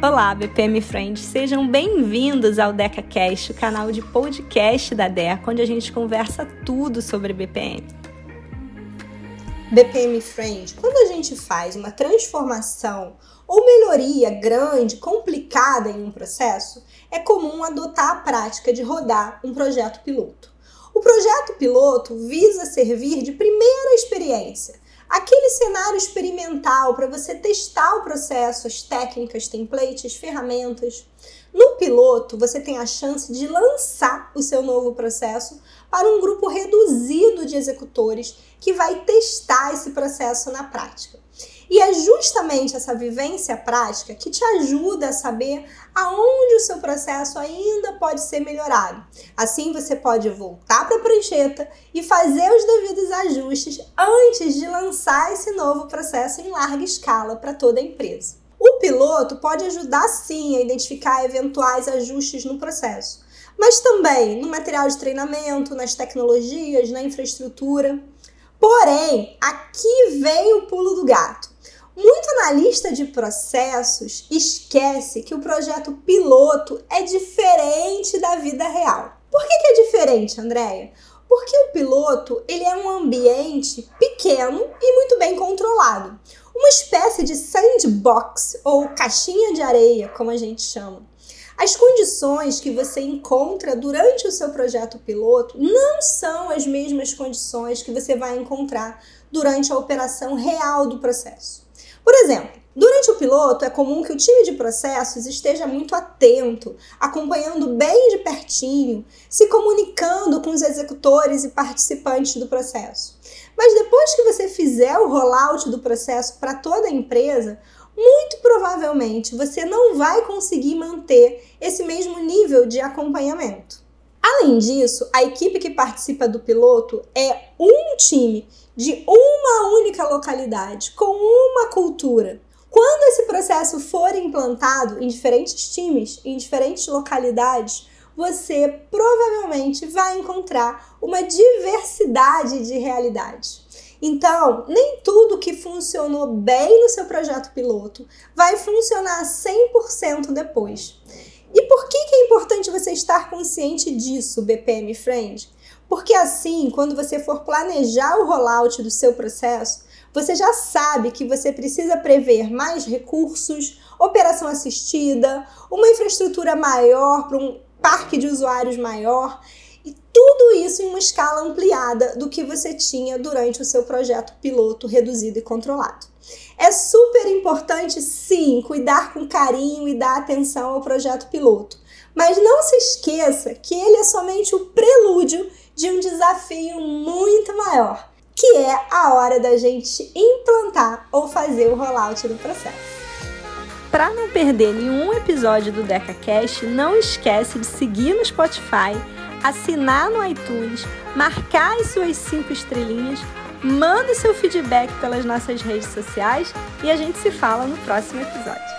Olá, BPM Friends, sejam bem-vindos ao DecaCast, o canal de podcast da DECA, onde a gente conversa tudo sobre BPM. BPM Friend, quando a gente faz uma transformação ou melhoria grande, complicada em um processo, é comum adotar a prática de rodar um projeto piloto. O projeto piloto visa servir de primeira experiência aquele cenário experimental para você testar o processo, as técnicas, templates, ferramentas. No piloto, você tem a chance de lançar o seu novo processo para um grupo reduzido de executores que vai testar esse processo na prática. E é justamente essa vivência prática que te ajuda a saber aonde o seu processo ainda pode ser melhorado. Assim você pode voltar para a prancheta e fazer os devidos ajustes antes de lançar esse novo processo em larga escala para toda a empresa. O piloto pode ajudar sim a identificar eventuais ajustes no processo, mas também no material de treinamento, nas tecnologias, na infraestrutura. Porém, aqui vem o pulo do gato. Muito analista de processos esquece que o projeto piloto é diferente da vida real. Por que, que é diferente, Andréia? Porque o piloto ele é um ambiente pequeno e muito bem controlado. Uma espécie de sandbox ou caixinha de areia, como a gente chama. As condições que você encontra durante o seu projeto piloto não são as mesmas condições que você vai encontrar durante a operação real do processo. Por exemplo, durante o piloto é comum que o time de processos esteja muito atento, acompanhando bem de pertinho, se comunicando com os executores e participantes do processo. Mas depois que você fizer o rollout do processo para toda a empresa, muito provavelmente você não vai conseguir manter esse mesmo nível de acompanhamento. Além disso, a equipe que participa do piloto é um time de uma única localidade, com uma cultura. Quando esse processo for implantado em diferentes times, em diferentes localidades, você provavelmente vai encontrar uma diversidade de realidades. Então, nem tudo que funcionou bem no seu projeto piloto vai funcionar 100% depois. E por que, que é importante você estar consciente disso, BPM Friend? Porque assim, quando você for planejar o rollout do seu processo, você já sabe que você precisa prever mais recursos, operação assistida, uma infraestrutura maior para um parque de usuários maior e tudo isso em uma escala ampliada do que você tinha durante o seu projeto piloto reduzido e controlado. É super importante, sim, cuidar com carinho e dar atenção ao projeto piloto, mas não se esqueça que ele é somente o prelúdio de um desafio muito maior, que é a hora da gente implantar ou fazer o rollout do processo. Para não perder nenhum episódio do DecaCast, não esquece de seguir no Spotify, assinar no iTunes, marcar as suas cinco estrelinhas, manda seu feedback pelas nossas redes sociais e a gente se fala no próximo episódio.